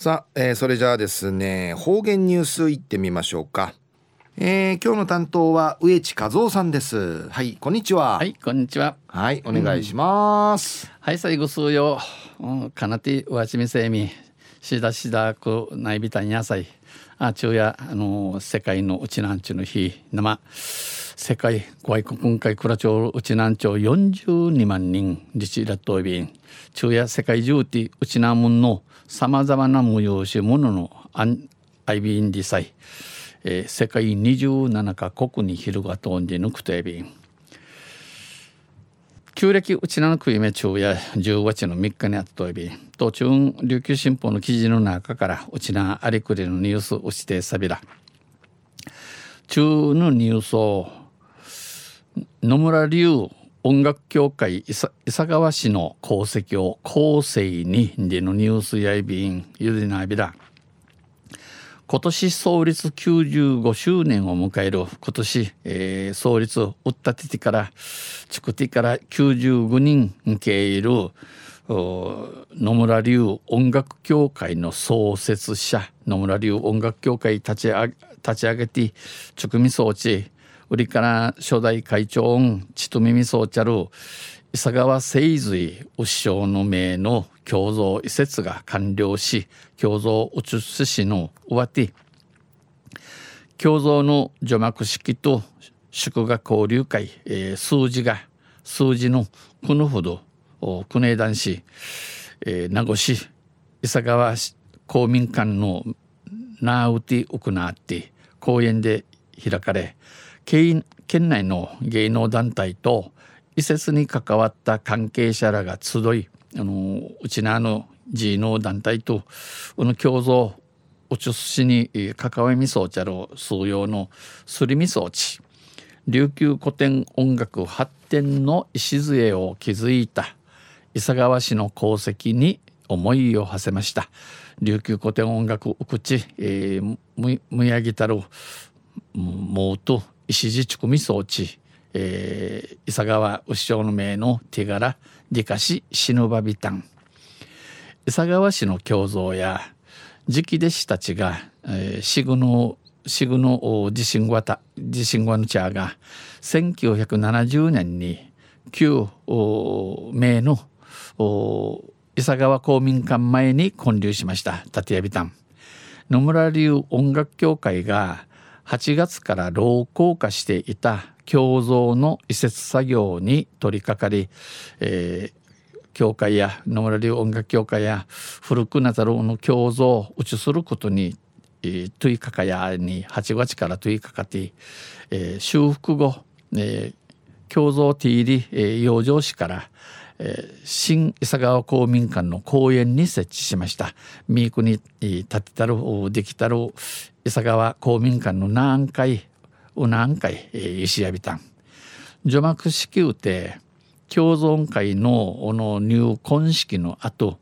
さあ、えー、それじゃあですね方言ニュースいってみましょうか。えー、今日の担当は植地和夫さんです。はいこんにちは。はいこんにちは。はいお願いします、うん、はい最後数よ。かなてわちみせみ。しだしだくないびたんやさい。あ昼夜あの世界のうちなんちゅの日生世界外国会クラ町うちなんちょ42万人自治列島便昼夜世界中でうちなもんのさまざまな催し物のアンアイビンディサイ。えー、世界27カ国に広がとんでぬくてびん旧暦うちなのくいめ昼夜10月の3日にあったとび。ん途中琉球新報の記事の中からうちなありくりのニュースをしてさびら。中のニュースを野村流音楽協会伊佐川市の功績を後世にでのニュースやいびんゆでなびら今年創立95周年を迎える今年、えー、創立うったててからちくてから95人けいる野村流音楽協会の創設者野村流音楽協会立ち上立ち上げて直味装置売りから初代会長ちと耳装置ある伊佐川清髄牛匠の名の共造移設が完了し共造宇宙市の上手共造の除幕式と祝賀交流会、えー、数字が数字のこのほど国営男子、えー、名護市伊佐川公民館のナウティ行って公園で開かれ県内の芸能団体と移設に関わった関係者らが集いあのうちなの寺の団体とこの共造おちゅしに関わりみそうちゃろ数用のすりみそうち琉球古典音楽発展の礎を築いた伊佐川市の功績に思いを馳せました。琉球古典音楽うくち、えー、むむやぎたるもうと石地地区みそうちえー、伊佐川牛匠の名の手柄理科し忍ばびたん。伊佐川市の胸像や直弟子たちが、えー、シグノシグノ地震型地震後のチャーが1970年に旧名の伊佐川公民館前に建立しました立屋ビタン野村流音楽協会が8月から老朽化していた共造の移設作業に取り掛かり、えー、教会や野村流音楽協会や古くなざるの共造を打ちすることにトゥイカカヤに8月からトゥイカカティ、えー、修復後、えー、共造ティーリ、えー、養生市から、えー、新伊佐川公民館の公園に設置しました。ミークにえー建てたるできたる伊佐川公民館の何回う何回、石やびたん除幕式うて共存会のの入婚式の後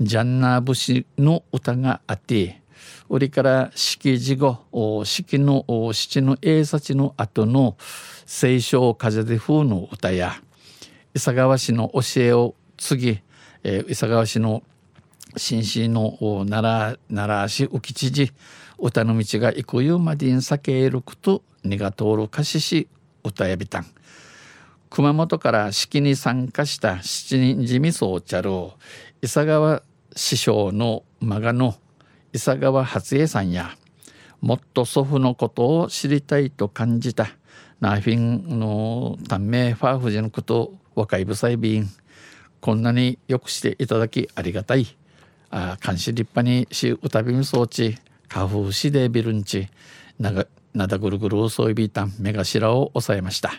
ジャンナー節の歌があって折から式事後式の七の英察の後の清少風で風の歌や伊佐川市の教えを継ぎ、え、伊佐川市の紳士の奈良奈良市浮知事歌の道が行くゆうまでんさけるくとにが通るかしし歌やびたん熊本から式に参加した七人地味僧茶郎伊佐川師匠の孫の伊佐川初江さんやもっと祖父のことを知りたいと感じ。たナーフィンの短命ファーフジのこと若いブサイビンこんなによくしていただきありがたいあ監視立派にし歌びみ装置花風しでビルンチながなだぐるぐる遅いビータン目頭を抑えました。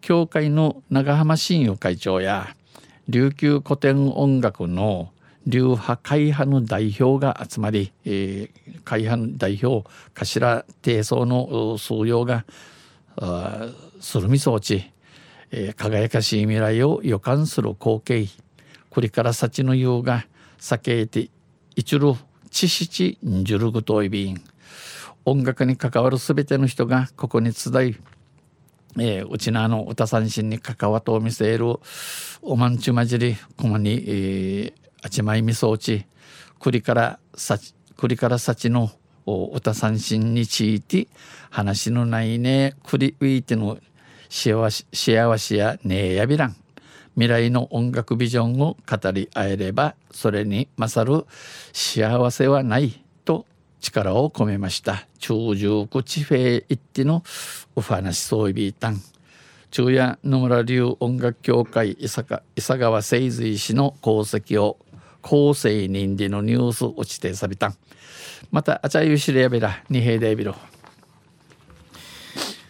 教会の長浜信用会長や琉球古典音楽の流派会派の代表が集まり、えー、会派の代表頭低層の数用がするみ装置、えー、輝かしい未来を予感する光景。これから幸のようが避けて一路知識んじゅるぐといびん。音楽に関わる全ての人がここに集い、えー、うちのあの歌三振に関わと見せるおまんちゅまじりこまに、えー、あちまいみそうち栗から幸栗から幸のお歌三振について話のないね栗ウィーテの幸せ幸せやねえやびらん。未来の音楽ビジョンを語り合えればそれに勝る幸せはないと力を込めました。中重区地フェ一手のお話そういびいたん。中夜野村流音楽協会伊坂伊佐川誠随氏の功績を後世人でのニュース落ちてさびたん。またあちゃゆしれやべら二平でびろ